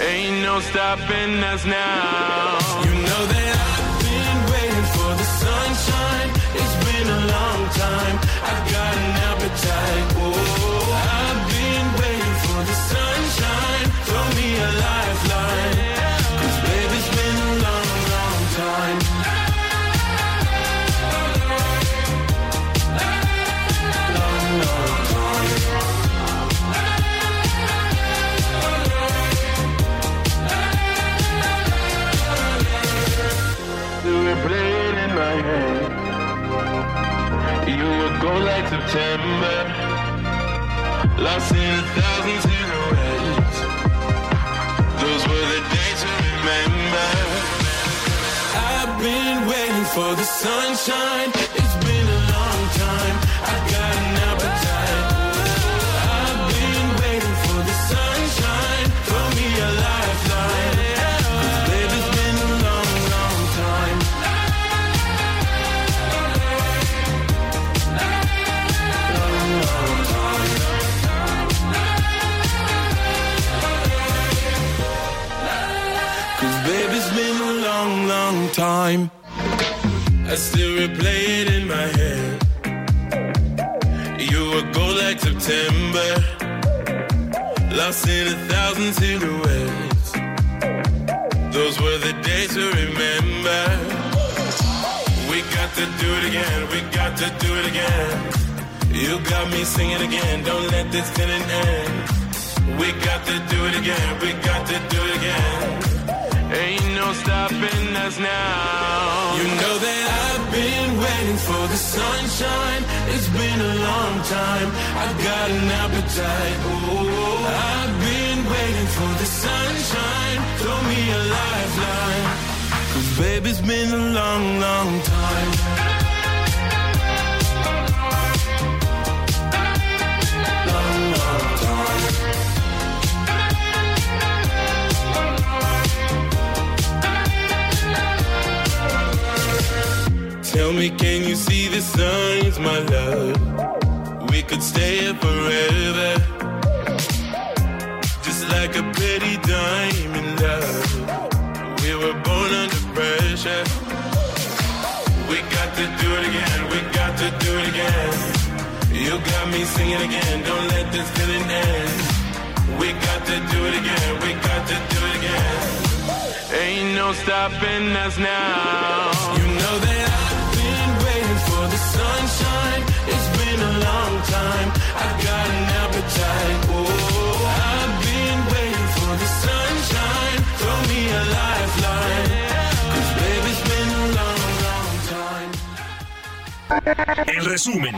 Ain't no stopping us now. You know that I've been waiting for the sunshine. It's been a long time. I've got an appetite. Sunshine. Lost in a thousand silhouettes. Those were the days to remember. We got to do it again, we got to do it again. You got me singing again, don't let this feeling end. We got to do it again, we got to do it again. Ain't no stopping us now. You know that I've been waiting for the sunshine. It's been a long time. I've got an appetite. Oh, I've been waiting for the sunshine. Throw me a lifeline. Cause baby, it's been a. Long, long time. Tell me, can you see the signs, my love? We could stay here forever. Diamond love. We were born under pressure. We got to do it again, we got to do it again. You got me singing again, don't let this feeling end. We got to do it again, we got to do it again. Ain't no stopping us now. You know that I've been waiting for the sunshine. It's been a long time. I've got an appetite. Oh, El resumen.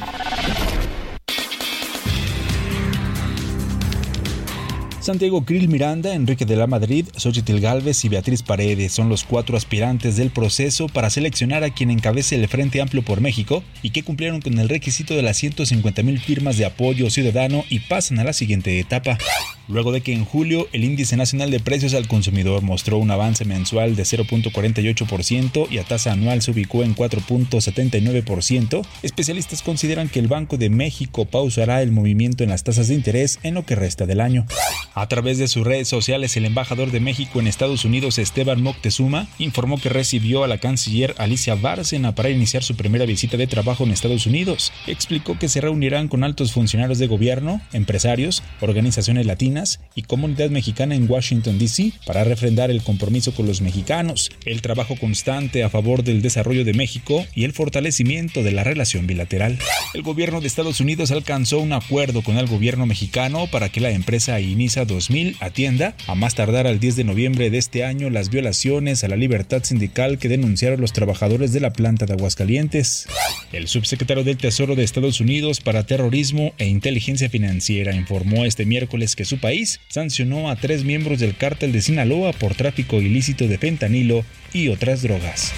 Santiago Krill Miranda, Enrique de la Madrid, Xochitl Galvez y Beatriz Paredes son los cuatro aspirantes del proceso para seleccionar a quien encabece el Frente Amplio por México y que cumplieron con el requisito de las 150 mil firmas de apoyo ciudadano y pasan a la siguiente etapa. Luego de que en julio el índice nacional de precios al consumidor mostró un avance mensual de 0.48% y a tasa anual se ubicó en 4.79%, especialistas consideran que el Banco de México pausará el movimiento en las tasas de interés en lo que resta del año. A través de sus redes sociales, el embajador de México en Estados Unidos, Esteban Moctezuma, informó que recibió a la canciller Alicia Bárcena para iniciar su primera visita de trabajo en Estados Unidos. Explicó que se reunirán con altos funcionarios de gobierno, empresarios, organizaciones latinas y comunidad mexicana en Washington, D.C. para refrendar el compromiso con los mexicanos, el trabajo constante a favor del desarrollo de México y el fortalecimiento de la relación bilateral. El gobierno de Estados Unidos alcanzó un acuerdo con el gobierno mexicano para que la empresa INISA 2000 atienda, a más tardar al 10 de noviembre de este año, las violaciones a la libertad sindical que denunciaron los trabajadores de la planta de Aguascalientes. El subsecretario del Tesoro de Estados Unidos para Terrorismo e Inteligencia Financiera informó este miércoles que su país sancionó a tres miembros del cártel de Sinaloa por tráfico ilícito de fentanilo y otras drogas.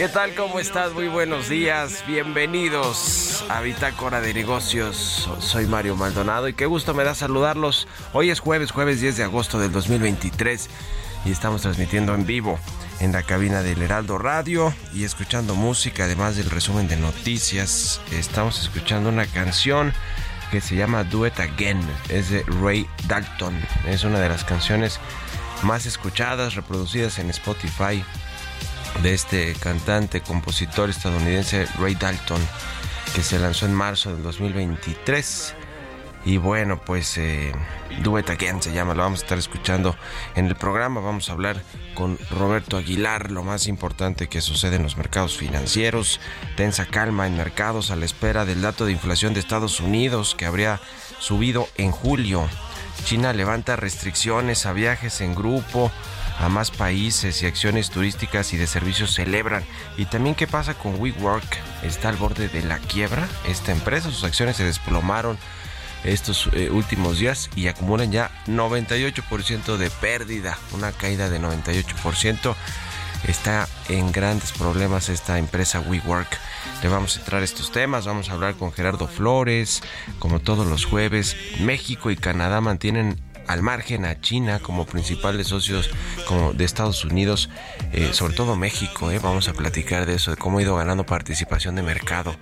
¿Qué tal? ¿Cómo estás? Muy buenos días. Bienvenidos a Bitácora de Negocios. Soy Mario Maldonado y qué gusto me da saludarlos. Hoy es jueves, jueves 10 de agosto del 2023 y estamos transmitiendo en vivo en la cabina del Heraldo Radio y escuchando música, además del resumen de noticias. Estamos escuchando una canción que se llama Do It Again. Es de Ray Dalton. Es una de las canciones más escuchadas, reproducidas en Spotify de este cantante, compositor estadounidense Ray Dalton, que se lanzó en marzo del 2023. Y bueno, pues eh, Duet Again se llama, lo vamos a estar escuchando en el programa. Vamos a hablar con Roberto Aguilar, lo más importante que sucede en los mercados financieros. Tensa calma en mercados a la espera del dato de inflación de Estados Unidos que habría subido en julio. China levanta restricciones a viajes en grupo a más países y acciones turísticas y de servicios celebran. Y también qué pasa con WeWork, está al borde de la quiebra esta empresa, sus acciones se desplomaron estos eh, últimos días y acumulan ya 98% de pérdida, una caída de 98%. Está en grandes problemas esta empresa WeWork. Le vamos a entrar estos temas, vamos a hablar con Gerardo Flores, como todos los jueves. México y Canadá mantienen al margen a China como principales socios como de Estados Unidos, eh, sobre todo México. Eh, vamos a platicar de eso, de cómo ha ido ganando participación de mercado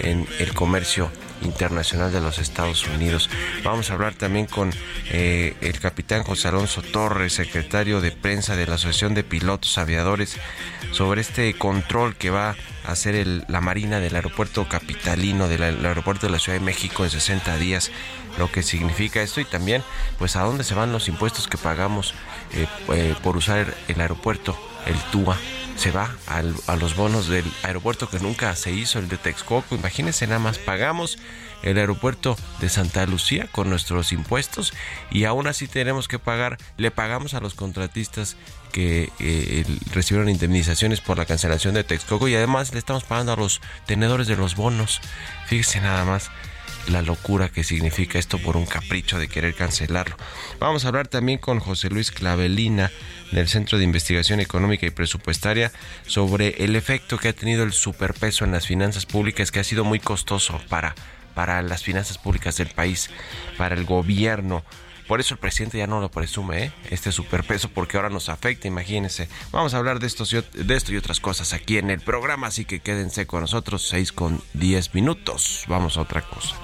en el comercio internacional de los Estados Unidos. Vamos a hablar también con eh, el capitán José Alonso Torres, secretario de prensa de la Asociación de Pilotos Aviadores, sobre este control que va a hacer la Marina del aeropuerto capitalino, del aeropuerto de la Ciudad de México en 60 días lo que significa esto y también pues a dónde se van los impuestos que pagamos eh, eh, por usar el aeropuerto, el TUA. Se va a los bonos del aeropuerto que nunca se hizo, el de Texcoco. Imagínense nada más, pagamos el aeropuerto de Santa Lucía con nuestros impuestos y aún así tenemos que pagar, le pagamos a los contratistas que eh, recibieron indemnizaciones por la cancelación de Texcoco y además le estamos pagando a los tenedores de los bonos. Fíjese nada más la locura que significa esto por un capricho de querer cancelarlo. Vamos a hablar también con José Luis Clavelina del Centro de Investigación Económica y Presupuestaria sobre el efecto que ha tenido el superpeso en las finanzas públicas que ha sido muy costoso para para las finanzas públicas del país, para el gobierno, por eso el presidente ya no lo presume, ¿eh? este superpeso, porque ahora nos afecta, imagínense. Vamos a hablar de, esto, de esto y otras cosas aquí en el programa, así que quédense con nosotros, 6 con 10 minutos. Vamos a otra cosa.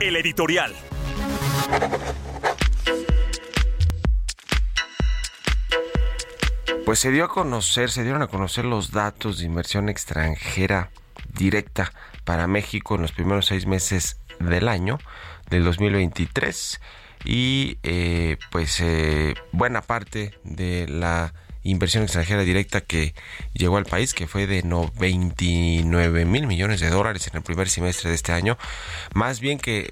El editorial. Pues se dio a conocer, se dieron a conocer los datos de inversión extranjera directa para México en los primeros seis meses del año del 2023 y eh, pues eh, buena parte de la inversión extranjera directa que llegó al país, que fue de 29 mil millones de dólares en el primer semestre de este año, más bien que,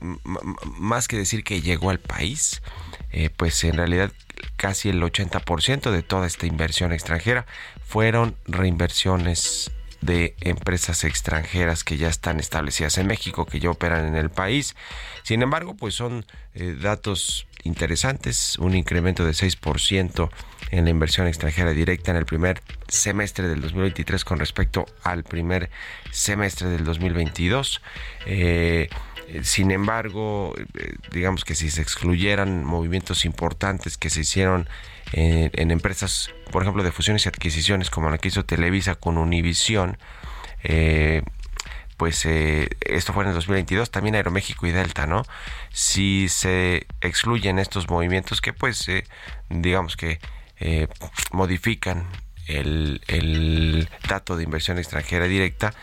más que decir que llegó al país, eh, pues en realidad casi el 80% de toda esta inversión extranjera fueron reinversiones de empresas extranjeras que ya están establecidas en México, que ya operan en el país. Sin embargo, pues son eh, datos interesantes, un incremento de 6% en la inversión extranjera directa en el primer semestre del 2023 con respecto al primer semestre del 2022. Eh, sin embargo, eh, digamos que si se excluyeran movimientos importantes que se hicieron en, empresas, por ejemplo, de fusiones y adquisiciones, como la que hizo Televisa con Univisión, eh, pues eh, esto fue en el 2022, también Aeroméxico y Delta, ¿no? Si se excluyen estos movimientos que pues digamos que modifican el, el, dato de inversión extranjera directa,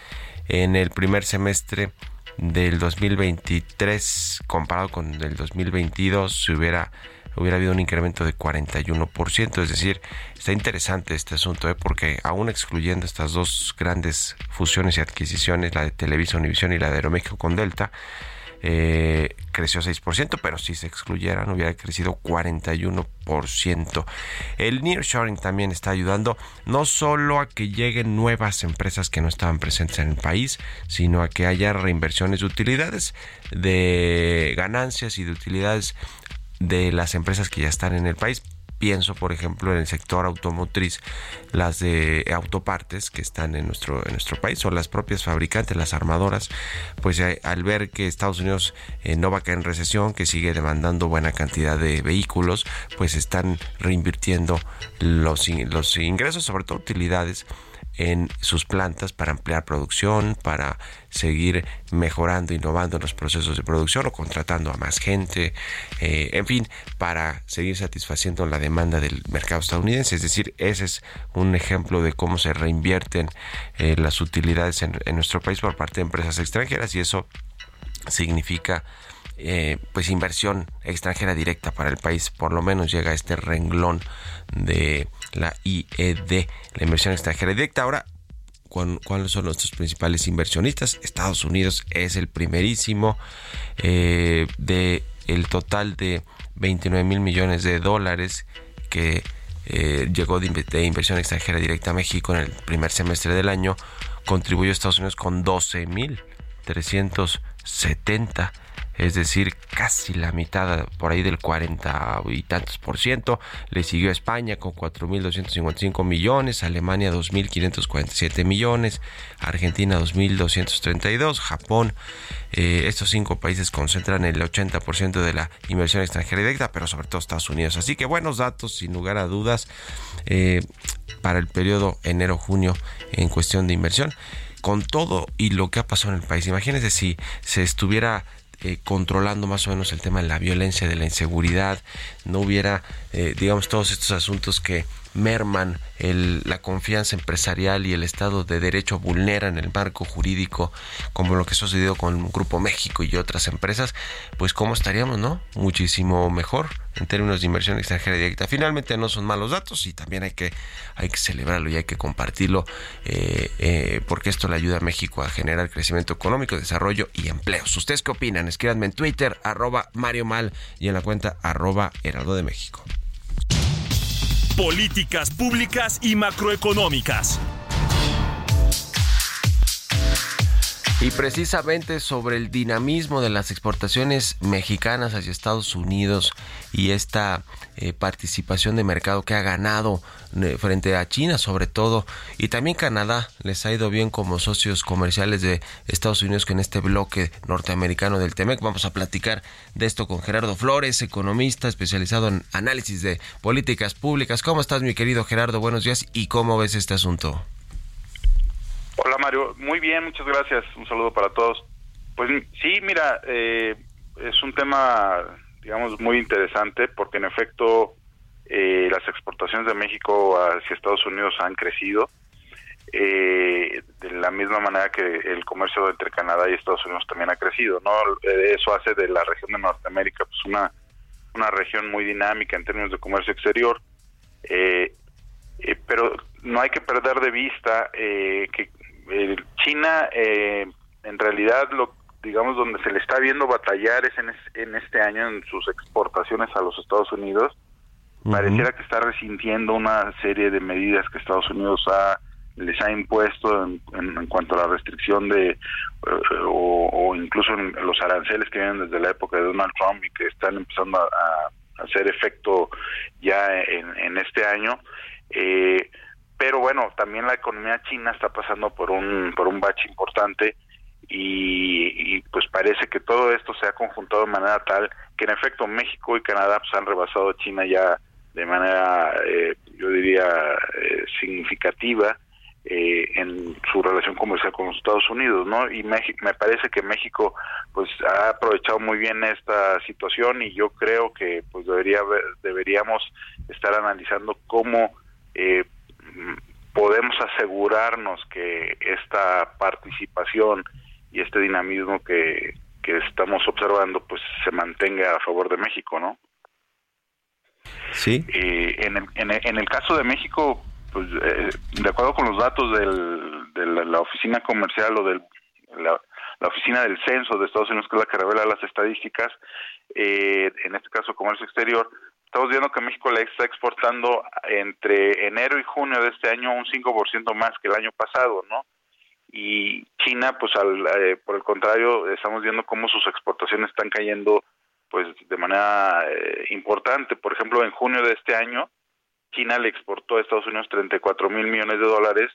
en el primer semestre del 2023 comparado con el 2022 se hubiera hubiera habido un incremento de 41%, es decir, está interesante este asunto, ¿eh? porque aún excluyendo estas dos grandes fusiones y adquisiciones, la de Televisa Univisión y la de Aeroméxico con Delta, eh, creció 6%, pero si se excluyeran hubiera crecido 41%. El nearshoring también está ayudando no solo a que lleguen nuevas empresas que no estaban presentes en el país, sino a que haya reinversiones de utilidades, de ganancias y de utilidades de las empresas que ya están en el país. Pienso, por ejemplo, en el sector automotriz, las de autopartes que están en nuestro, en nuestro país o las propias fabricantes, las armadoras, pues eh, al ver que Estados Unidos eh, no va a caer en recesión, que sigue demandando buena cantidad de vehículos, pues están reinvirtiendo los, los ingresos, sobre todo utilidades, en sus plantas para ampliar producción, para seguir mejorando, innovando en los procesos de producción o contratando a más gente, eh, en fin, para seguir satisfaciendo la demanda del mercado estadounidense. Es decir, ese es un ejemplo de cómo se reinvierten eh, las utilidades en, nuestro país por parte de empresas extranjeras y eso significa eh, pues inversión extranjera directa para el país por lo menos llega a este renglón de la IED la inversión extranjera directa ahora cuáles son nuestros principales inversionistas. Estados Unidos es el primerísimo eh, de el total de 29 mil millones de dólares que eh, llegó de, de, inversión extranjera directa a México en el primer semestre del año. Contribuyó Estados Unidos con 12 mil 370 es decir, casi la mitad, por ahí del 40 y tantos por ciento. Le siguió España con 4.255 millones, Alemania 2.547 millones, Argentina 2.232, Japón. Eh, estos cinco países concentran el 80% de la inversión extranjera directa, pero sobre todo Estados Unidos. Así que buenos datos, sin lugar a dudas, eh, para el periodo enero-junio en cuestión de inversión con todo y lo que ha pasado en el país. Imagínense si se estuviera eh, controlando más o menos el tema de la violencia, de la inseguridad, no hubiera, eh, digamos, todos estos asuntos que merman el, la confianza empresarial y el Estado de Derecho vulneran el marco jurídico, como lo que ha sucedido con Grupo México y otras empresas, pues cómo estaríamos, ¿no? Muchísimo mejor en términos de inversión extranjera directa. Finalmente no son malos datos y también hay que, hay que celebrarlo y hay que compartirlo eh, eh, porque esto le ayuda a México a generar crecimiento económico, desarrollo y empleos. ¿Ustedes qué opinan? Escríbanme en Twitter, arroba Mario Mal y en la cuenta arroba Heraldo de México políticas públicas y macroeconómicas. Y precisamente sobre el dinamismo de las exportaciones mexicanas hacia Estados Unidos y esta eh, participación de mercado que ha ganado eh, frente a China sobre todo y también Canadá les ha ido bien como socios comerciales de Estados Unidos en este bloque norteamericano del TEMEC. Vamos a platicar de esto con Gerardo Flores, economista especializado en análisis de políticas públicas. ¿Cómo estás mi querido Gerardo? Buenos días y cómo ves este asunto. Hola Mario, muy bien, muchas gracias. Un saludo para todos. Pues sí, mira, eh, es un tema, digamos, muy interesante porque en efecto eh, las exportaciones de México hacia Estados Unidos han crecido. Eh, de la misma manera que el comercio entre Canadá y Estados Unidos también ha crecido, ¿no? Eso hace de la región de Norteamérica pues una, una región muy dinámica en términos de comercio exterior. Eh, pero no hay que perder de vista eh, que China en realidad lo digamos donde se le está viendo batallar es en, en este año en sus exportaciones a los Estados Unidos. Pareciera que está resintiendo una serie de medidas que Estados Unidos ha les ha impuesto en, en, cuanto a la restricción de eh, o, incluso en los aranceles que vienen desde la época de Donald Trump y que están empezando a, hacer efecto ya en, este año. Eh, pero bueno también la economía china está pasando por un por un bache importante y, y, pues parece que todo esto se ha conjuntado de manera tal que en efecto México y Canadá pues han rebasado a China ya de manera eh, yo diría eh, significativa eh, en su relación comercial con los Estados Unidos, ¿no? Y México, me parece que México pues ha aprovechado muy bien esta situación y yo creo que pues debería deberíamos estar analizando cómo eh, podemos asegurarnos que esta participación y este dinamismo que, que estamos observando pues se mantenga a favor de México, ¿no? Sí. Eh, en, el, en, en el caso de México, pues eh, de acuerdo con los datos del, de la, oficina comercial o de la, oficina del censo de Estados Unidos, que es la que revela las estadísticas, eh, en este caso comercio exterior, estamos viendo que México le está exportando entre enero y junio de este año un 5% más que el año pasado, ¿no? Y China, pues al, eh, por el contrario, estamos viendo cómo sus exportaciones están cayendo pues de manera importante. Por ejemplo, en junio de este año, China le exportó a Estados Unidos 34 mil millones de dólares,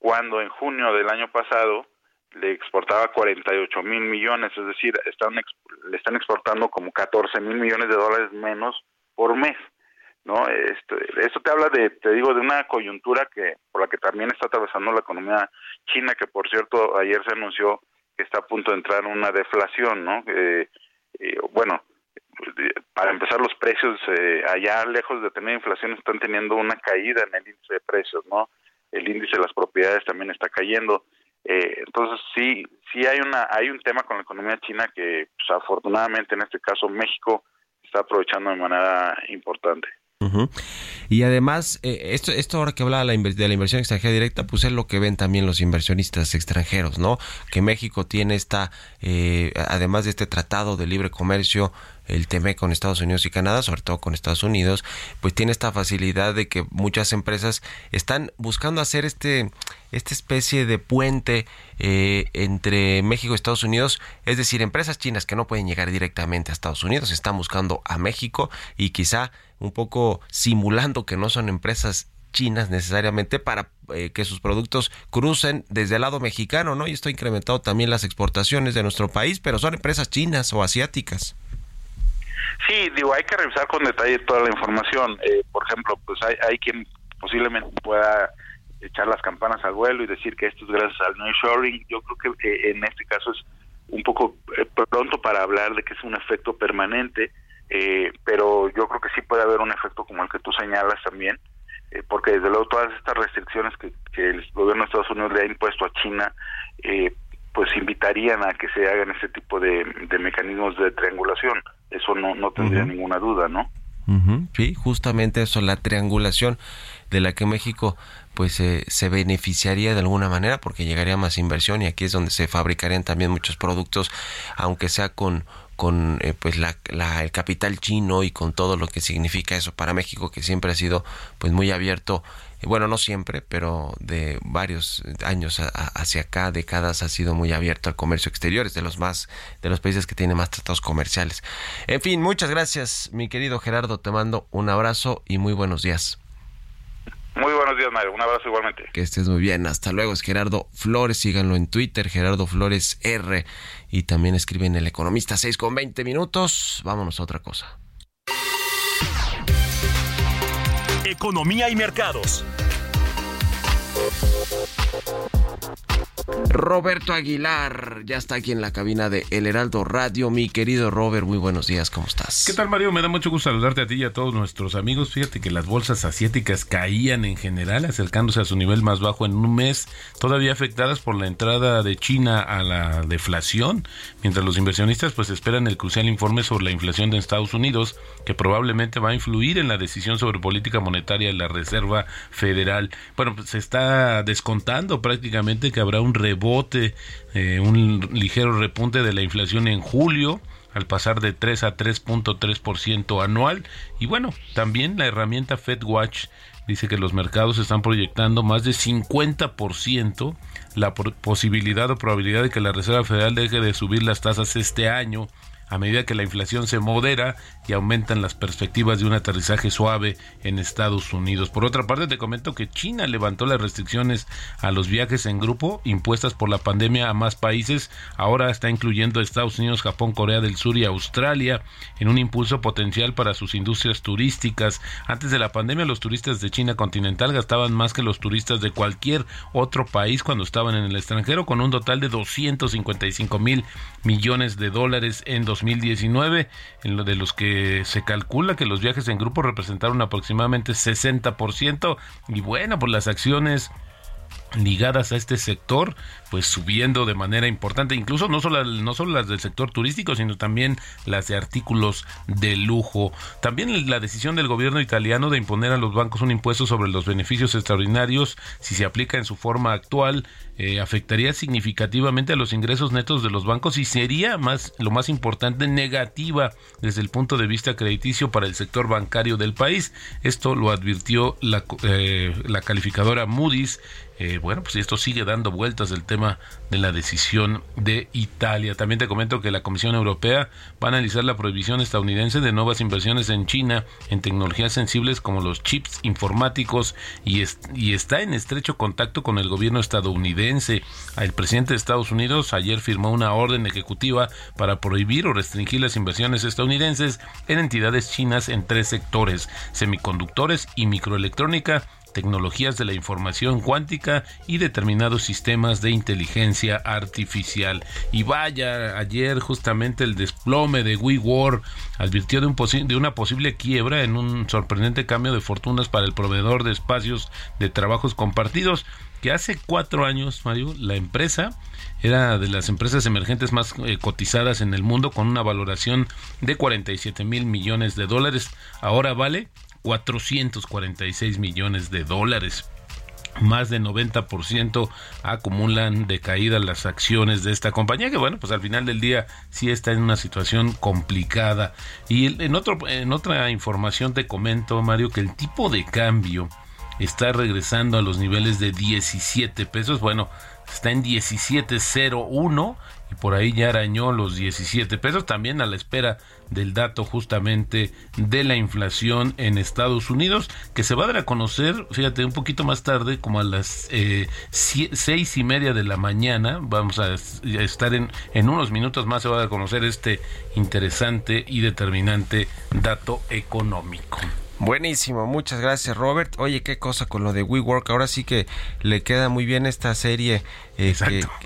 cuando en junio del año pasado le exportaba 48 mil millones, es decir, le están exportando como 14 mil millones de dólares menos por mes. ¿no? Esto, esto te habla de, te digo, de una coyuntura que por la que también está atravesando la economía china, que por cierto ayer se anunció que está a punto de entrar en una deflación, ¿no? Eh, bueno, para empezar los precios eh, allá lejos de tener inflación están teniendo una caída en el índice de precios no el índice de las propiedades también está cayendo eh, entonces sí sí hay una hay un tema con la economía china que pues, afortunadamente en este caso México está aprovechando de manera importante y además, eh, esto, esto ahora que hablaba de la inversión extranjera directa, pues es lo que ven también los inversionistas extranjeros, ¿no? Que México tiene esta, eh, además de este tratado de libre comercio, el TME con Estados Unidos y Canadá, sobre todo con Estados Unidos, pues tiene esta facilidad de que muchas empresas están buscando hacer este esta especie de puente eh, entre México y Estados Unidos, es decir, empresas chinas que no pueden llegar directamente a Estados Unidos están buscando a México y quizá un poco simulando que no son empresas chinas necesariamente para eh, que sus productos crucen desde el lado mexicano, ¿no? Y esto ha incrementado también las exportaciones de nuestro país, pero son empresas chinas o asiáticas. Sí, digo, hay que revisar con detalle toda la información. Eh, por ejemplo, pues hay, quien posiblemente pueda echar las campanas al vuelo y decir que esto es gracias al nearshoring. Yo creo que en este caso es un poco eh, pronto para hablar de que es un efecto permanente, eh, pero yo creo que sí puede haber un efecto como el que tú señalas también, eh, porque desde luego todas estas restricciones que, que, el gobierno de Estados Unidos le ha impuesto a China, pues invitarían a que se hagan ese tipo de, mecanismos de triangulación. Eso no, no tendría ninguna duda, ¿no? Sí, justamente eso, la triangulación de la que México pues eh, se beneficiaría de alguna manera porque llegaría más inversión y aquí es donde se fabricarían también muchos productos aunque sea con con eh, pues la, el capital chino y con todo lo que significa eso para México que siempre ha sido pues muy abierto bueno no siempre pero de varios años hacia acá décadas ha sido muy abierto al comercio exterior. Es de los más de los países que tienen más tratados comerciales. En fin muchas gracias mi querido Gerardo. Te mando un abrazo y muy buenos días muy buenos días, Mario. Un abrazo igualmente. Que estés muy bien. Hasta luego. Es Gerardo Flores. Síganlo en Twitter, Gerardo Flores R. Y también escriben El Economista 6 con 20 minutos. Vámonos a otra cosa. Economía y mercados. Roberto Aguilar ya está aquí en la cabina de El Heraldo Radio. Mi querido Robert, muy buenos días, ¿cómo estás? ¿Qué tal, Mario? Me da mucho gusto saludarte a ti y a todos nuestros amigos. Fíjate que las bolsas asiáticas caían en general, acercándose a su nivel más bajo en un mes, todavía afectadas por la entrada de China a la deflación, mientras los inversionistas pues esperan el crucial informe sobre la inflación de Estados Unidos, que probablemente va a influir en la decisión sobre política monetaria de la Reserva Federal. Bueno, pues se está descontando prácticamente que habrá un rebote, eh, un ligero repunte de la inflación en julio al pasar de 3 a 3.3% anual. Y bueno, también la herramienta FedWatch dice que los mercados están proyectando más de 50% la posibilidad o probabilidad de que la Reserva Federal deje de subir las tasas este año a medida que la inflación se modera y aumentan las perspectivas de un aterrizaje suave en Estados Unidos. Por otra parte, te comento que China levantó las restricciones a los viajes en grupo impuestas por la pandemia a más países. Ahora está incluyendo Estados Unidos, Japón, Corea del Sur y Australia en un impulso potencial para sus industrias turísticas. Antes de la pandemia, los turistas de China continental gastaban más que los turistas de cualquier otro país cuando estaban en el extranjero, con un total de 255 mil millones de dólares en 2019, en lo de los que se calcula que los viajes en grupo representaron aproximadamente 60%. Y bueno, pues las acciones ligadas a este sector pues subiendo de manera importante incluso no solo no solo las del sector turístico sino también las de artículos de lujo. También la decisión del gobierno italiano de imponer a los bancos un impuesto sobre los beneficios extraordinarios si se aplica en su forma actual eh, afectaría significativamente a los ingresos netos de los bancos y sería más lo más importante negativa desde el punto de vista crediticio para el sector bancario del país. Esto lo advirtió la, eh, la calificadora Moody's eh, bueno, pues esto sigue dando vueltas el tema de la decisión de Italia. También te comento que la Comisión Europea va a analizar la prohibición estadounidense de nuevas inversiones en China en tecnologías sensibles como los chips informáticos y, y está en estrecho contacto con el gobierno estadounidense. El presidente de Estados Unidos ayer firmó una orden ejecutiva para prohibir o restringir las inversiones estadounidenses en entidades chinas en tres sectores, semiconductores y microelectrónica tecnologías de la información cuántica y determinados sistemas de inteligencia artificial. Y vaya, ayer justamente el desplome de WeWork advirtió de, un de una posible quiebra en un sorprendente cambio de fortunas para el proveedor de espacios de trabajos compartidos que hace cuatro años, Mario, la empresa era de las empresas emergentes más eh, cotizadas en el mundo con una valoración de 47 mil millones de dólares. Ahora vale 446 millones de dólares. Más de 90% acumulan de caída las acciones de esta compañía, que bueno, pues al final del día sí está en una situación complicada. Y en, otro, en otra información te comento, Mario, que el tipo de cambio está regresando a los niveles de 17 pesos. Bueno, está en 17.01 y por ahí ya arañó los 17 pesos, también a la espera del dato justamente de la inflación en Estados Unidos, que se va a dar a conocer, fíjate, un poquito más tarde, como a las eh, seis y media de la mañana, vamos a estar en, en unos minutos más, se va a dar a conocer este interesante y determinante dato económico. Buenísimo, muchas gracias Robert. Oye, qué cosa con lo de WeWork. Ahora sí que le queda muy bien esta serie eh,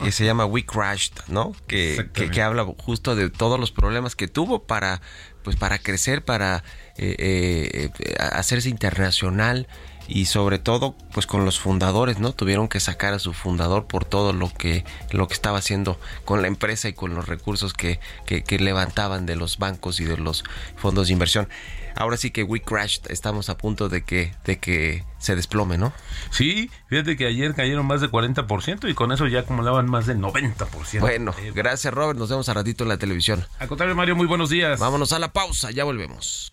que, se llama We Crashed, ¿no? Que, que, habla justo de todos los problemas que tuvo para, pues, para crecer, para eh, eh, hacerse internacional y sobre todo pues con los fundadores no tuvieron que sacar a su fundador por todo lo que lo que estaba haciendo con la empresa y con los recursos que, que, que levantaban de los bancos y de los fondos de inversión ahora sí que we crashed, estamos a punto de que, de que se desplome, ¿no? Sí, fíjate que ayer cayeron más de 40% y con eso ya acumulaban más de 90%. Bueno, gracias Robert, nos vemos a ratito en la televisión. Al contrario, Mario, muy buenos días. Vámonos a la pausa, ya volvemos.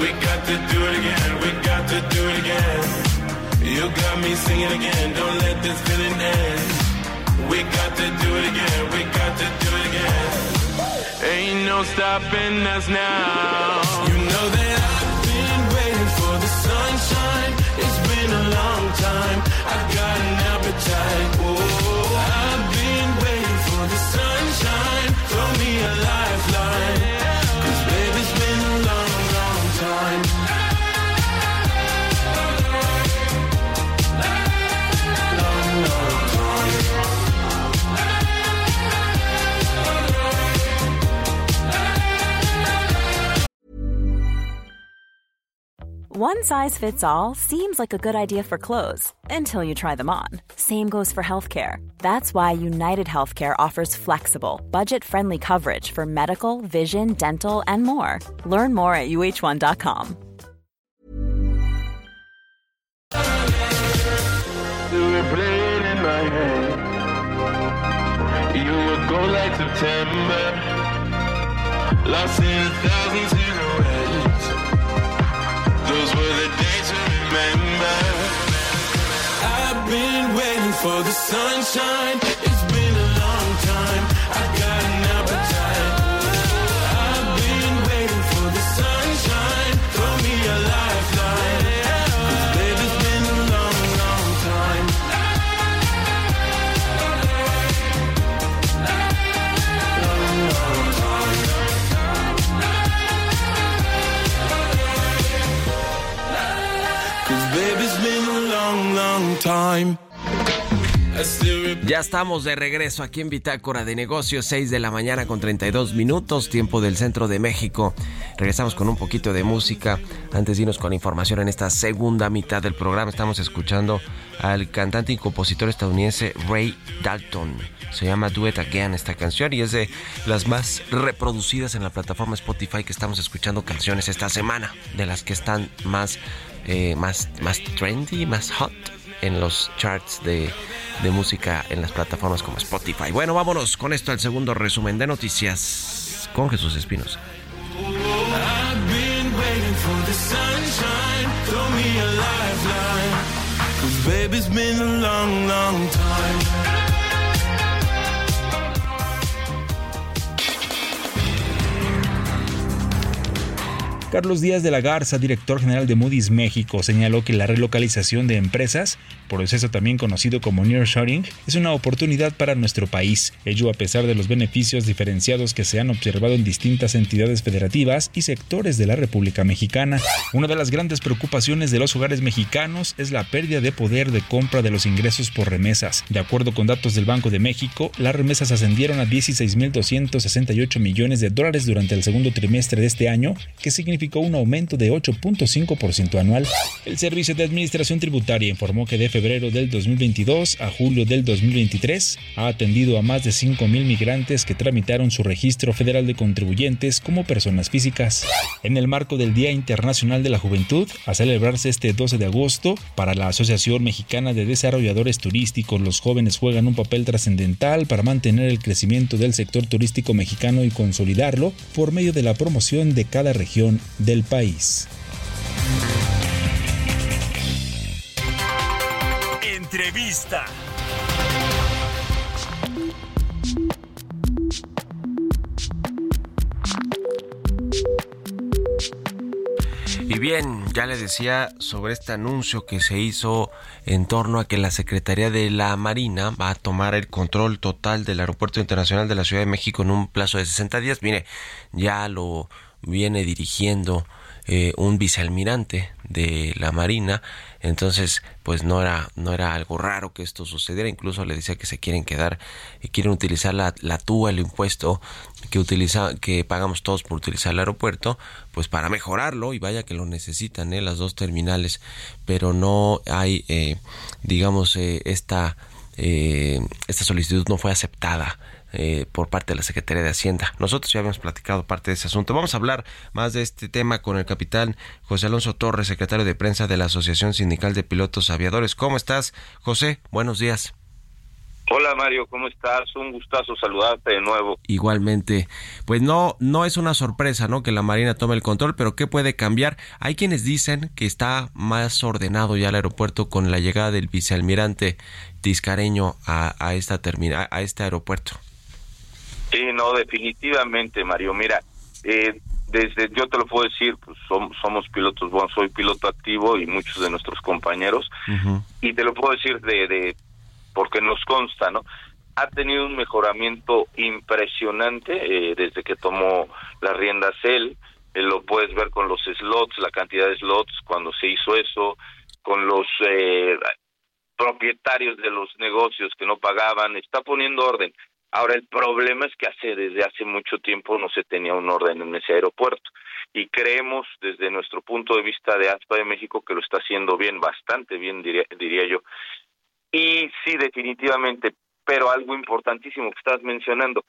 We got to do it again, we got to do it again. You got me singing again, don't let this feeling end. We got to do it again. We got to do it again. Ain't no stopping us now. You know that I've been waiting for the sunshine. It's been a long time. I got an appetite. One size fits all seems like a good idea for clothes until you try them on. Same goes for healthcare. That's why United Healthcare offers flexible, budget friendly coverage for medical, vision, dental, and more. Learn more at uh1.com. You were like September, lost in a. Those were the days to remember. I've been waiting for the sunshine. Time. Ya estamos de regreso aquí en Bitácora de Negocios, 6 de la mañana con 32 minutos, tiempo del centro de México. Regresamos con un poquito de música. Antes de irnos con información en esta segunda mitad del programa, estamos escuchando al cantante y compositor estadounidense Ray Dalton. Se llama Do It Again esta canción y es de las más reproducidas en la plataforma Spotify que estamos escuchando canciones esta semana, de las que están más, eh, más, más trendy, más hot en los charts de, de música en las plataformas como Spotify. Bueno, vámonos con esto al segundo resumen de noticias con Jesús Espinos. I've been waiting for the sunshine. Throw me a lifeline. Cause baby, it's been a long, long time. Carlos Díaz de la Garza, director general de Moody's México, señaló que la relocalización de empresas, proceso también conocido como nearshoring, es una oportunidad para nuestro país, ello a pesar de los beneficios diferenciados que se han observado en distintas entidades federativas y sectores de la República Mexicana. Una de las grandes preocupaciones de los hogares mexicanos es la pérdida de poder de compra de los ingresos por remesas. De acuerdo con datos del Banco de México, las remesas ascendieron a 16.268 millones de dólares durante el segundo trimestre de este año, que un aumento de 8.5% anual. El Servicio de Administración Tributaria informó que de febrero del 2022 a julio del 2023 ha atendido a más de 5.000 migrantes que tramitaron su registro federal de contribuyentes como personas físicas. En el marco del Día Internacional de la Juventud, a celebrarse este 12 de agosto, para la Asociación Mexicana de Desarrolladores Turísticos, los jóvenes juegan un papel trascendental para mantener el crecimiento del sector turístico mexicano y consolidarlo por medio de la promoción de cada región del país. Entrevista. Y bien, ya le decía sobre este anuncio que se hizo en torno a que la Secretaría de la Marina va a tomar el control total del Aeropuerto Internacional de la Ciudad de México en un plazo de 60 días. Mire, ya lo viene dirigiendo eh, un vicealmirante de la Marina, entonces pues no era no era algo raro que esto sucediera, incluso le decía que se quieren quedar y quieren utilizar la, la TUA, el impuesto que utiliza que pagamos todos por utilizar el aeropuerto, pues para mejorarlo. Y vaya que lo necesitan ¿eh? las dos terminales, pero no hay eh, digamos eh, esta eh, esta solicitud no fue aceptada eh, por parte de la Secretaría de Hacienda. Nosotros ya habíamos platicado parte de ese asunto. Vamos a hablar más de este tema con el capitán José Alonso Torres, secretario de prensa de la Asociación Sindical de Pilotos Aviadores. ¿Cómo estás, José? Buenos días. Hola Mario, ¿cómo estás? Un gustazo saludarte de nuevo. Igualmente, pues no, no es una sorpresa, ¿no? Que la Marina tome el control, pero ¿qué puede cambiar? Hay quienes dicen que está más ordenado ya el aeropuerto con la llegada del vicealmirante Tiscareño a, a esta terminal, a este aeropuerto. Sí, no, definitivamente, Mario. Mira, eh, desde yo te lo puedo decir, pues somos, pilotos, bueno, soy piloto activo y muchos de nuestros compañeros, y te lo puedo decir de, de porque nos consta, ¿no? Ha tenido un mejoramiento impresionante eh, desde que tomó las riendas él. Eh, lo puedes ver con los slots, la cantidad de slots cuando se hizo eso, con los eh, propietarios de los negocios que no pagaban, está poniendo orden. Ahora el problema es que hace desde hace mucho tiempo no se tenía un orden en ese aeropuerto y creemos desde nuestro punto de vista de ASPA de México que lo está haciendo bien, bastante bien diría, diría yo. Y sí, definitivamente, pero algo importantísimo que estás mencionando,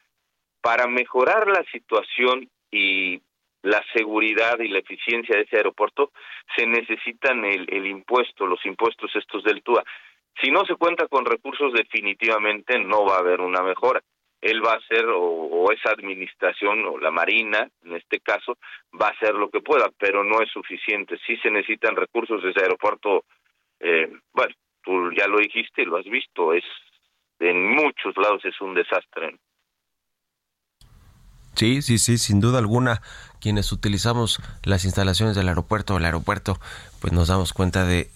para mejorar la situación y la seguridad y la eficiencia de ese aeropuerto, se necesitan el, el impuesto, los impuestos estos del TUA. Si no se cuenta con recursos, definitivamente no va a haber una mejora. Él va a hacer, o, esa administración, o la Marina, en este caso, va a hacer lo que pueda, pero no es suficiente. Sí se necesitan recursos ese aeropuerto, eh, bueno, tú ya lo dijiste, lo has visto, es en muchos lados es un desastre. Sí, sí, sí, sin duda alguna. Quienes utilizamos las instalaciones del aeropuerto, el aeropuerto, pues nos damos cuenta de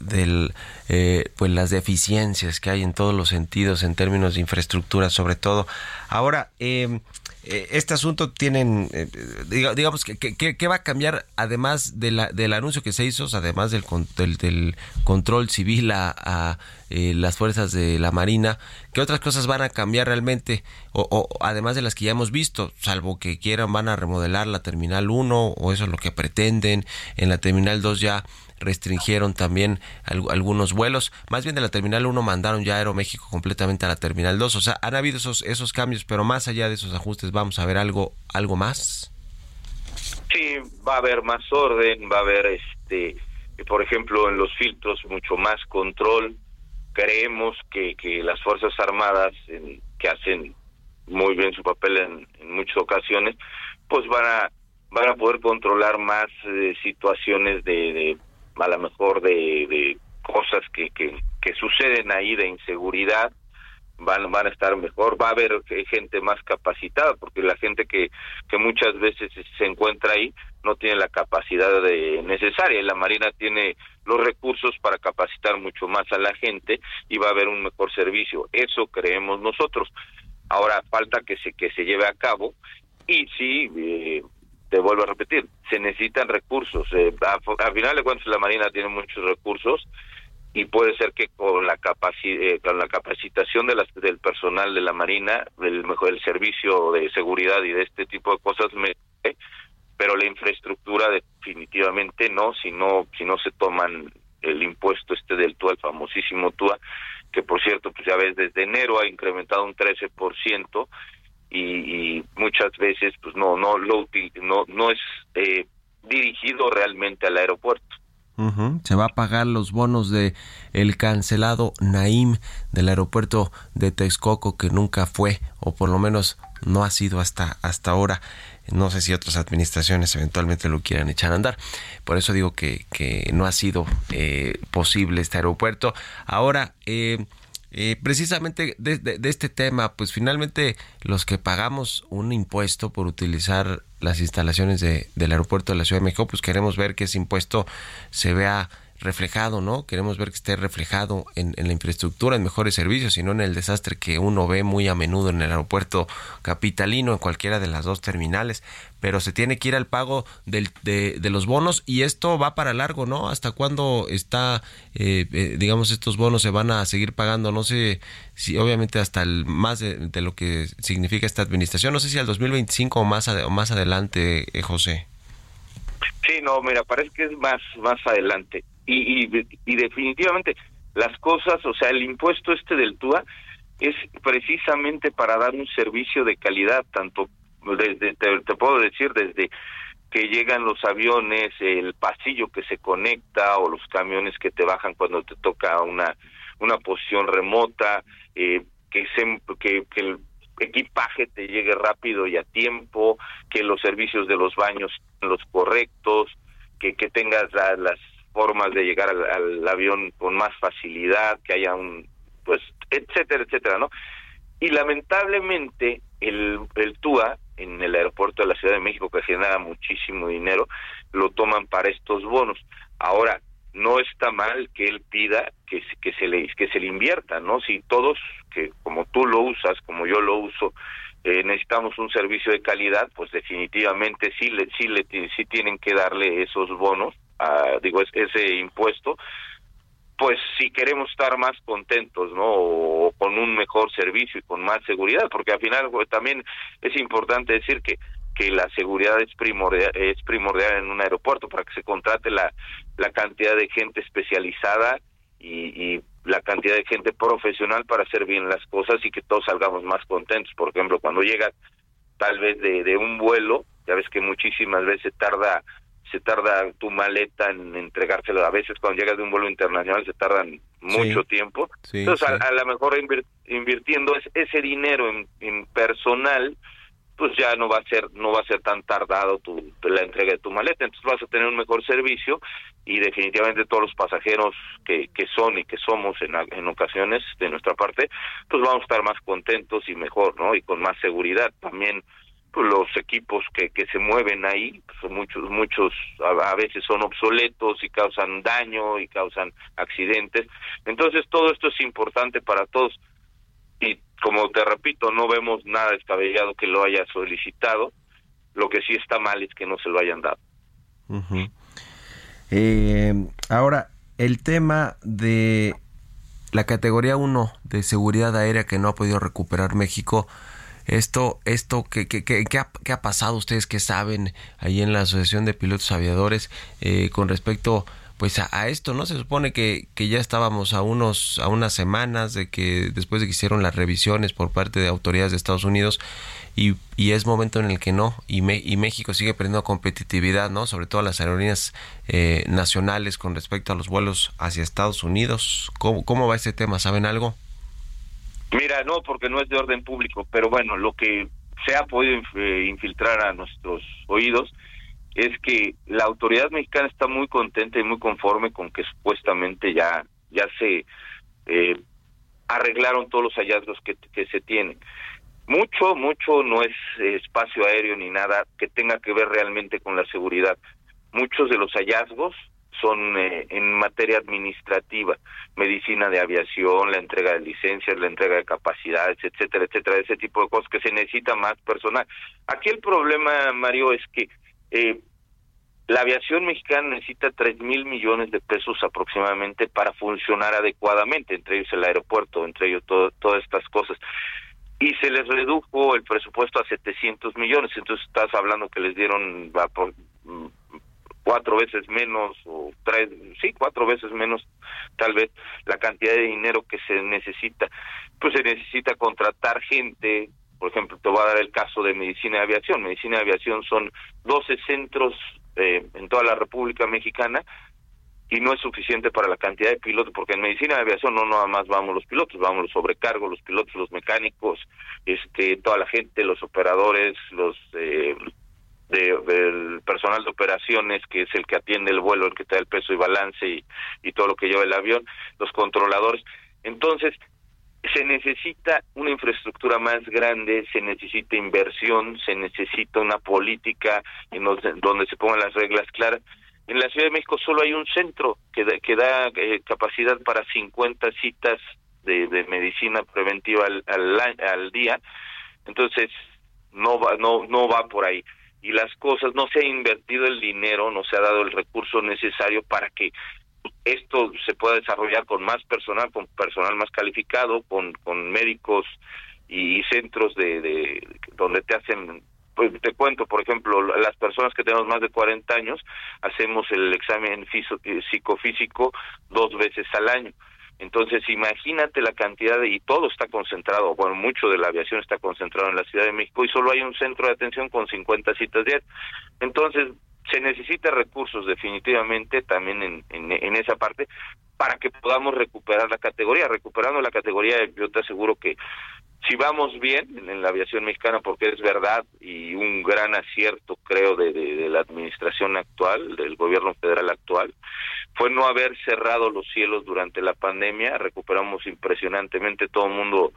eh, pues las deficiencias que hay en todos los sentidos en términos de infraestructura, sobre todo. Ahora, eh, eh, este asunto tienen, eh, digamos, que, que, va a cambiar además del anuncio que se hizo, además del, del, control civil a, eh, las fuerzas de la Marina? ¿Qué otras cosas van a cambiar realmente? O, además de las que ya hemos visto, salvo que quieran, van a remodelar la Terminal 1 o eso es lo que pretenden. En la Terminal 2 ya restringieron también algunos vuelos. Más bien de la Terminal 1 mandaron ya Aeroméxico completamente a la Terminal 2. O sea, han habido esos, esos cambios, pero más allá de esos ajustes, ¿vamos a ver algo, algo más? Sí, va a haber más orden, va a haber, este, por ejemplo, en los filtros mucho más control. Creemos que, que las Fuerzas Armadas, que hacen muy bien su papel en, en muchas ocasiones, pues van a van a poder controlar más eh, situaciones de, a lo mejor de, de cosas que, que, que suceden ahí de inseguridad van van a estar mejor. Va a haber gente más capacitada porque la gente que que muchas veces se encuentra ahí no tiene la capacidad de, necesaria. Y la marina tiene los recursos para capacitar mucho más a la gente y va a haber un mejor servicio. Eso creemos nosotros. Ahora falta que se que se lleve a cabo y sí eh, te vuelvo a repetir, se necesitan recursos. Eh, a, final de cuentas la Marina tiene muchos recursos y puede ser que con la eh, con la capacitación de las, del personal de la Marina, del mejor el servicio de seguridad y de este tipo de cosas, me, pero la infraestructura definitivamente no, si no si no se toman el impuesto este del TUA, el famosísimo TUA, que por cierto, pues ya ves, desde enero ha incrementado un 13%, y, muchas veces pues no no lo no no es eh, dirigido realmente al aeropuerto. Se va a pagar los bonos de el cancelado Naim del aeropuerto de Texcoco que nunca fue o por lo menos no ha sido hasta hasta ahora. No sé si otras administraciones eventualmente lo quieran echar a andar. Por eso digo que, que no ha sido eh, posible este aeropuerto. Ahora, eh, eh, precisamente de, este tema, pues finalmente los que pagamos un impuesto por utilizar las instalaciones de, del aeropuerto de la Ciudad de México, pues queremos ver que ese impuesto se vea reflejado, ¿no? Queremos ver que esté reflejado en, la infraestructura, en mejores servicios y no en el desastre que uno ve muy a menudo en el aeropuerto capitalino, en cualquiera de las dos terminales. Pero se tiene que ir al pago del, de, los bonos y esto va para largo, ¿no? ¿Hasta cuándo está, eh, eh, digamos, estos bonos se van a seguir pagando? No sé si obviamente hasta el más de, lo que significa esta administración, no sé si al 2025 o más, o más adelante, eh, José. Sí, no, mira, parece que es más, más adelante y, y, definitivamente las cosas, o sea, el impuesto este del TUA es precisamente para dar un servicio de calidad, tanto desde, te, puedo decir, desde que llegan los aviones, el pasillo que se conecta o los camiones que te bajan cuando te toca una, una posición remota, eh, que, se, que, el equipaje te llegue rápido y a tiempo, que los servicios de los baños los correctos, que, que tengas las formas de llegar al, avión con más facilidad, que haya un, pues, etcétera, etcétera, ¿no? Y lamentablemente el, el TUA en el aeropuerto de la Ciudad de México, que genera muchísimo dinero, lo toman para estos bonos. Ahora, no está mal que él pida que, que se le que se le invierta, ¿no? Si todos que como tú lo usas, como yo lo uso, eh, necesitamos un servicio de calidad, pues definitivamente sí le sí le sí tienen que darle esos bonos, a, digo ese impuesto, pues si queremos estar más contentos, ¿no? O con un mejor servicio y con más seguridad, porque al final también es importante decir que que la seguridad es primordial, es primordial en un aeropuerto para que se contrate la, la cantidad de gente especializada y, y la cantidad de gente profesional para hacer bien las cosas y que todos salgamos más contentos. Por ejemplo, cuando llegas tal vez de, de un vuelo, ya ves que muchísimas veces tarda se tarda tu maleta en entregárselo. A veces cuando llegas de un vuelo internacional se tardan mucho tiempo. Entonces, A, a, lo mejor invirtiendo ese dinero en, en personal, pues ya no va a ser no va a ser tan tardado tu, la entrega de tu maleta. Entonces vas a tener un mejor servicio y definitivamente todos los pasajeros que, que son y que somos en, en ocasiones de nuestra parte pues vamos a estar más contentos y mejor no y con más seguridad. También pues los equipos que, que se mueven ahí pues muchos muchos a, veces son obsoletos y causan daño y causan accidentes entonces todo esto es importante para todos y como te repito, no vemos nada descabellado que lo haya solicitado. Lo que sí está mal es que no se lo hayan dado. eh, ahora, el tema de la categoría 1 de seguridad aérea que no ha podido recuperar México, esto, esto ¿qué, qué, qué, qué, ha, qué ha, pasado? Ustedes que saben ahí en la Asociación de Pilotos Aviadores eh, con respecto pues a, esto, ¿no? Se supone que, que, ya estábamos a unos a unas semanas de que después de que hicieron las revisiones por parte de autoridades de Estados Unidos y, y es momento en el que no y, y México sigue perdiendo competitividad, ¿no? Sobre todo las aerolíneas eh, nacionales con respecto a los vuelos hacia Estados Unidos. ¿Cómo, ¿Cómo va este tema? ¿Saben algo? Mira, no, porque no es de orden público, pero bueno, lo que se ha podido eh, infiltrar a nuestros oídos es que la autoridad mexicana está muy contenta y muy conforme con que supuestamente ya ya se eh, arreglaron todos los hallazgos que, que se tienen. Mucho, mucho no es espacio aéreo ni nada que tenga que ver realmente con la seguridad. Muchos de los hallazgos son eh, en materia administrativa, medicina de aviación, la entrega de licencias, la entrega de capacidades, etcétera, etcétera, ese tipo de cosas que se necesita más personal. Aquí el problema, Mario, es que eh, la aviación mexicana necesita tres mil millones de pesos aproximadamente para funcionar adecuadamente, entre ellos el aeropuerto, entre ellos todas estas cosas. Y se les redujo el presupuesto a 700 millones, entonces estás hablando que les dieron cuatro veces menos o tres, sí, cuatro veces menos tal vez la cantidad de dinero que se necesita. Pues se necesita contratar gente, por ejemplo, te voy a dar el caso de medicina de aviación. Medicina de aviación son 12 centros eh, en toda la República Mexicana y no es suficiente para la cantidad de pilotos, porque en medicina de aviación no nada más vamos los pilotos, vamos los sobrecargos, los pilotos, los mecánicos, este, toda la gente, los operadores, los eh, de, del personal de operaciones, que es el que atiende el vuelo, el que da el peso y balance y, y todo lo que lleva el avión, los controladores. Entonces, se necesita una infraestructura más grande, se necesita inversión, se necesita una política en donde, se pongan las reglas claras. En la Ciudad de México solo hay un centro que da, que da eh, capacidad para 50 citas de, de medicina preventiva al, al, al, día, entonces no va, no, no va por ahí. Y las cosas, no se ha invertido el dinero, no se ha dado el recurso necesario para que esto se pueda desarrollar con más personal, con personal más calificado, con, con médicos y centros de, de donde te hacen pues te cuento, por ejemplo, las personas que tenemos más de 40 años hacemos el examen psicofísico dos veces al año. Entonces, imagínate la cantidad de, y todo está concentrado, bueno, mucho de la aviación está concentrado en la Ciudad de México y solo hay un centro de atención con 50 citas diarias. Entonces, se necesita recursos definitivamente también en, en, esa parte para que podamos recuperar la categoría. Recuperando la categoría, yo te aseguro que si vamos bien en la aviación mexicana, porque es verdad y un gran acierto, creo, de, de, la administración actual, del gobierno federal actual, fue no haber cerrado los cielos durante la pandemia. Recuperamos impresionantemente, todo el mundo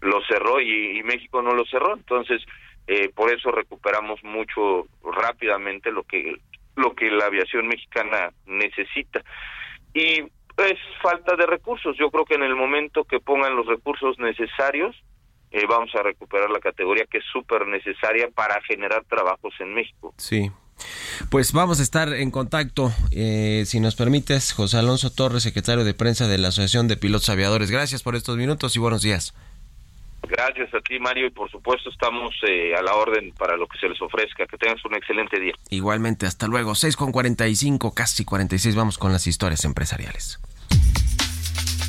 lo cerró y, México no lo cerró. Entonces, eh, por eso recuperamos mucho rápidamente lo que lo que la aviación mexicana necesita. Y es falta de recursos. Yo creo que en el momento que pongan los recursos necesarios, eh, vamos a recuperar la categoría que es súper necesaria para generar trabajos en México. Sí. Pues vamos a estar en contacto, eh, si nos permites, José Alonso Torres, secretario de prensa de la Asociación de Pilotos Aviadores. Gracias por estos minutos y buenos días. Gracias a ti, Mario, y por supuesto estamos eh, a la orden para lo que se les ofrezca. Que tengas un excelente día. Igualmente, hasta luego. 6 con 45, casi 46. Vamos con las historias empresariales.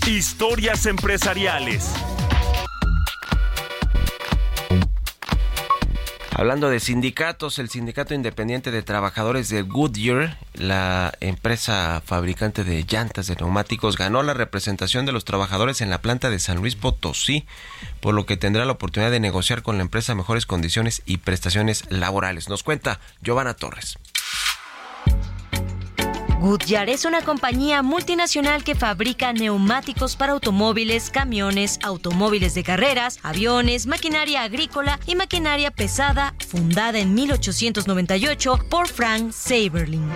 Historias empresariales. Hablando de sindicatos, el Sindicato Independiente de Trabajadores de Goodyear, la empresa fabricante de llantas de neumáticos, ganó la representación de los trabajadores en la planta de San Luis Potosí, por lo que tendrá la oportunidad de negociar con la empresa mejores condiciones y prestaciones laborales. Nos cuenta Giovanna Torres. Goodyear es una compañía multinacional que fabrica neumáticos para automóviles, camiones, automóviles de carreras, aviones, maquinaria agrícola y maquinaria pesada, fundada en 1898 por Frank Saberling.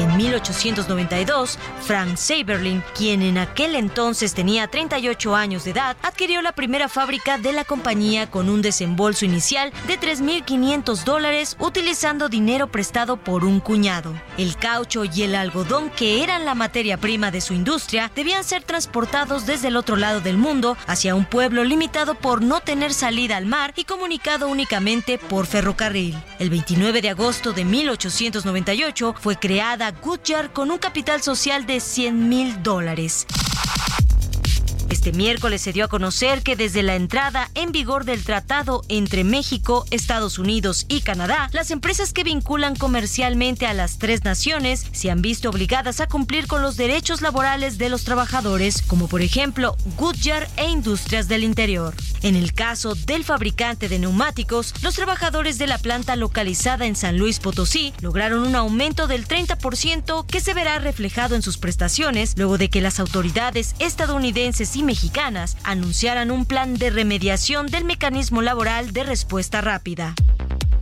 En 1892, Frank Saberling, quien en aquel entonces tenía 38 años de edad, adquirió la primera fábrica de la compañía con un desembolso inicial de 3.500 dólares utilizando dinero prestado por un cuñado. El caucho y el algodón, que eran la materia prima de su industria, debían ser transportados desde el otro lado del mundo hacia un pueblo limitado por no tener salida al mar y comunicado únicamente por ferrocarril. El 29 de agosto de 1898 fue creada Con un capital social de 100 mil dólares. Este miércoles se dio a conocer que desde la entrada en vigor del tratado entre México, Estados Unidos y Canadá, las empresas que vinculan comercialmente a las tres naciones se han visto obligadas a cumplir con los derechos laborales de los trabajadores, como por ejemplo Goodyear e Industrias del Interior. En el caso del fabricante de neumáticos, los trabajadores de la planta localizada en San Luis Potosí lograron un aumento del 30% que se verá reflejado en sus prestaciones luego de que las autoridades estadounidenses y mexicanas anunciaran un plan de remediación del mecanismo laboral de respuesta rápida.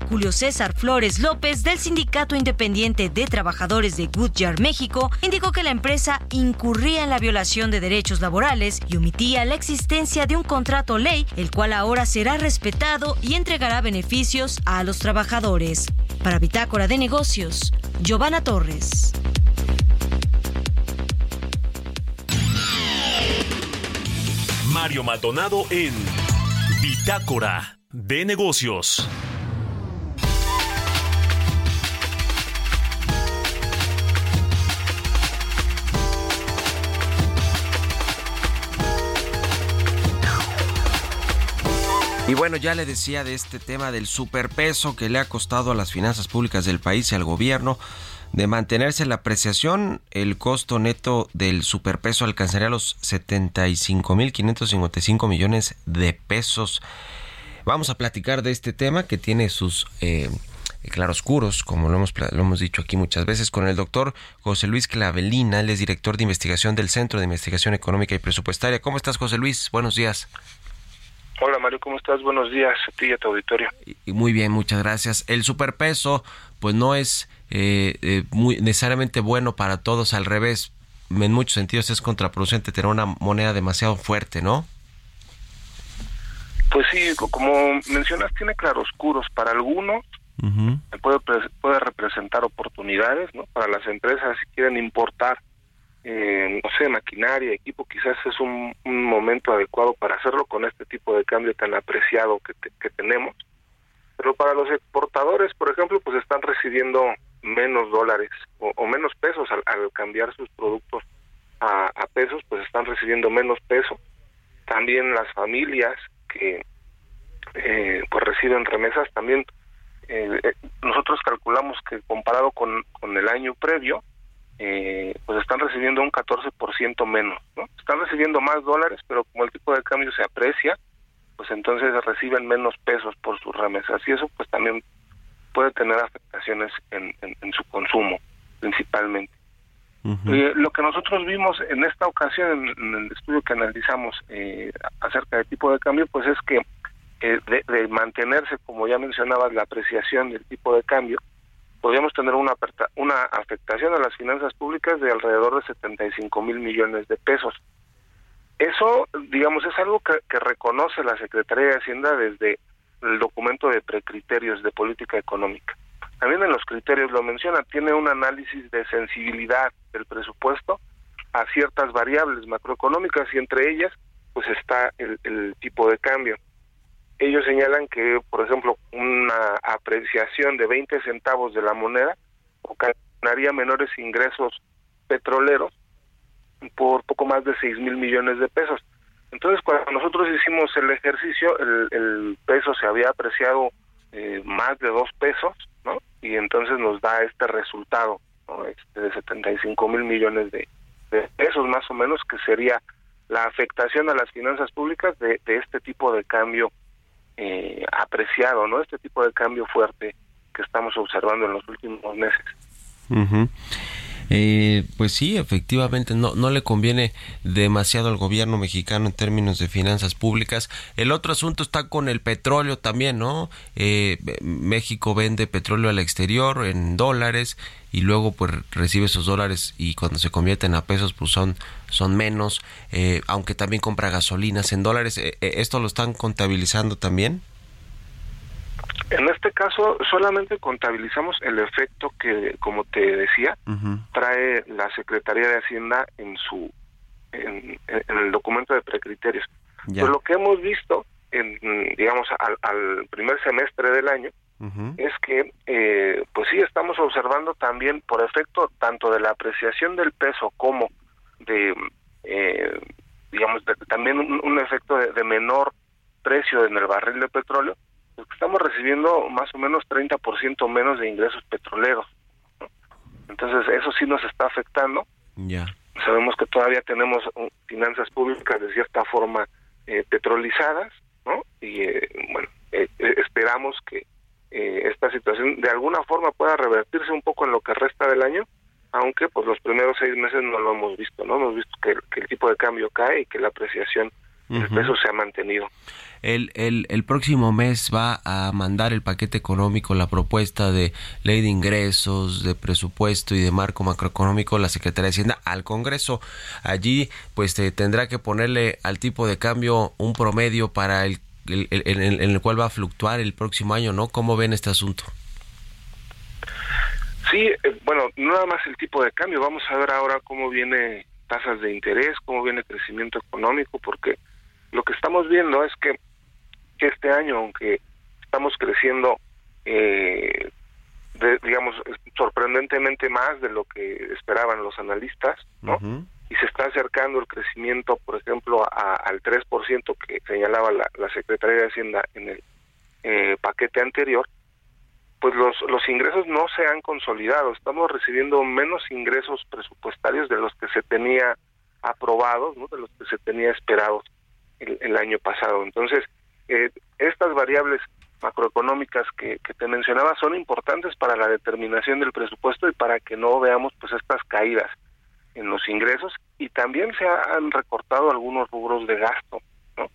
Julio César Flores López del Sindicato Independiente de Trabajadores de Goodyear México indicó que la empresa incurría en la violación de derechos laborales y omitía la existencia de un contrato ley, el cual ahora será respetado y entregará beneficios a los trabajadores. Para Bitácora de Negocios, Giovanna Torres. Mario Maldonado en Bitácora de Negocios. Y bueno, ya le decía de este tema del superpeso que le ha costado a las finanzas públicas del país y al gobierno de mantenerse la apreciación, el costo neto del superpeso alcanzaría los 75.555 millones de pesos. Vamos a platicar de este tema que tiene sus eh, claroscuros, como lo hemos, lo hemos dicho aquí muchas veces, con el doctor José Luis Clavelina, él es director de investigación del Centro de Investigación Económica y Presupuestaria. ¿Cómo estás, José Luis? Buenos días. Hola Mario, ¿cómo estás? Buenos días a ti y a tu auditorio. Y muy bien, muchas gracias. El superpeso, pues no es eh, eh, muy necesariamente bueno para todos, al revés, en muchos sentidos es contraproducente tener una moneda demasiado fuerte, ¿no? Pues sí, como mencionas, tiene claroscuros. Para algunos puede, puede representar oportunidades, ¿no? Para las empresas si quieren importar, eh, no sé, maquinaria, equipo, quizás es un, momento adecuado para hacerlo con este tipo de cambio tan apreciado que, que tenemos. Pero para los exportadores, por ejemplo, pues están recibiendo menos dólares o, menos pesos al, cambiar sus productos a, pesos, pues están recibiendo menos peso. También las familias que eh, pues reciben remesas, también eh, eh, nosotros calculamos que comparado con, con el año previo, eh, pues están recibiendo un 14% menos, ¿no? Están recibiendo más dólares, pero como el tipo de cambio se aprecia, pues entonces reciben menos pesos por sus remesas y eso pues también puede tener afectaciones en, en, su consumo principalmente. lo que nosotros vimos en esta ocasión, en, el estudio que analizamos eh, acerca del tipo de cambio, pues es que eh, de, de, mantenerse, como ya mencionabas, la apreciación del tipo de cambio, podríamos tener una, una afectación a las finanzas públicas de alrededor de 75 mil millones de pesos. Eso, digamos, es algo que, reconoce la Secretaría de Hacienda desde el documento de precriterios de política económica. También en los criterios lo menciona, tiene un análisis de sensibilidad del presupuesto a ciertas variables macroeconómicas y entre ellas pues está el, el tipo de cambio. Ellos señalan que, por ejemplo, una apreciación de 20 centavos de la moneda ocasionaría menores ingresos petroleros por poco más de 6 mil millones de pesos. Entonces, cuando nosotros hicimos el ejercicio, el, peso se había apreciado eh, más de dos pesos, ¿no? Y entonces nos da este resultado, ¿no? Este de 75 mil millones de, pesos, más o menos, que sería la afectación a las finanzas públicas de este tipo de cambio eh, apreciado, ¿no? Este tipo de cambio fuerte que estamos observando en los últimos meses. Eh, pues sí, efectivamente, no, no le conviene demasiado al gobierno mexicano en términos de finanzas públicas. El otro asunto está con el petróleo también, ¿no? Eh, México vende petróleo al exterior en dólares y luego pues recibe esos dólares y cuando se convierten a pesos pues son, son menos, eh, aunque también compra gasolinas en dólares. ¿Esto lo están contabilizando también? En este caso, solamente contabilizamos el efecto que, como te decía, trae la Secretaría de Hacienda en su en, el documento de precriterios. Pero lo que hemos visto, en, digamos, al, primer semestre del año, es que, eh, pues sí, estamos observando también, por efecto tanto de la apreciación del peso como de, eh, digamos, también un, efecto de menor precio en el barril de petróleo, estamos recibiendo más o menos 30% menos de ingresos petroleros. Entonces, eso sí nos está afectando. Ya. Sabemos que todavía tenemos uh, finanzas públicas de cierta forma eh, petrolizadas, ¿no? Y eh, bueno, eh, esperamos que esta situación de alguna forma pueda revertirse un poco en lo que resta del año, aunque pues los primeros seis meses no lo hemos visto, ¿no? Hemos visto que, el tipo de cambio cae y que la apreciación peso se ha mantenido. El, el, el, próximo mes va a mandar el paquete económico, la propuesta de ley de ingresos, de presupuesto y de marco macroeconómico, la Secretaría de Hacienda al Congreso. Allí, pues tendrá que ponerle al tipo de cambio un promedio para el, en el cual va a fluctuar el próximo año, ¿no? ¿Cómo ven este asunto? Sí, eh, bueno, no nada más el tipo de cambio, vamos a ver ahora cómo viene tasas de interés, cómo viene crecimiento económico, porque lo que estamos viendo es que este año, aunque estamos creciendo, eh, digamos, sorprendentemente más de lo que esperaban los analistas, ¿no? Y se está acercando el crecimiento, por ejemplo, al 3% que señalaba la, Secretaría de Hacienda en el eh, paquete anterior, pues los, los ingresos no se han consolidado. Estamos recibiendo menos ingresos presupuestarios de los que se tenía aprobados, ¿no? de los que se tenía esperados el año pasado. Entonces, eh, estas variables macroeconómicas que, te mencionaba son importantes para la determinación del presupuesto y para que no veamos pues estas caídas en los ingresos y también se han recortado algunos rubros de gasto ¿no?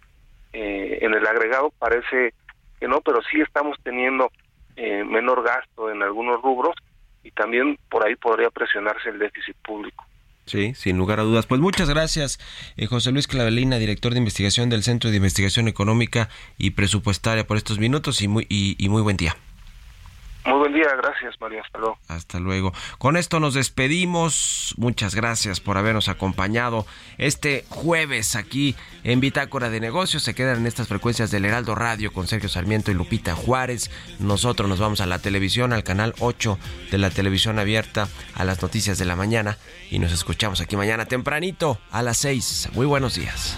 Eh, en el agregado parece que no pero sí estamos teniendo eh, menor gasto en algunos rubros y también por ahí podría presionarse el déficit público Sí, sin lugar a dudas. Pues muchas gracias, eh, José Luis Clavelina, director de investigación del Centro de Investigación Económica y Presupuestaria, por estos minutos y muy, y muy buen día. Muy buen día, gracias María, hasta luego. Hasta luego. Con esto nos despedimos. Muchas gracias por habernos acompañado este jueves aquí en Bitácora de Negocios. Se quedan en estas frecuencias del Heraldo Radio con Sergio Sarmiento y Lupita Juárez. Nosotros nos vamos a la televisión, al canal 8 de la televisión abierta, a las noticias de la mañana y nos escuchamos aquí mañana tempranito a las 6. Muy buenos días.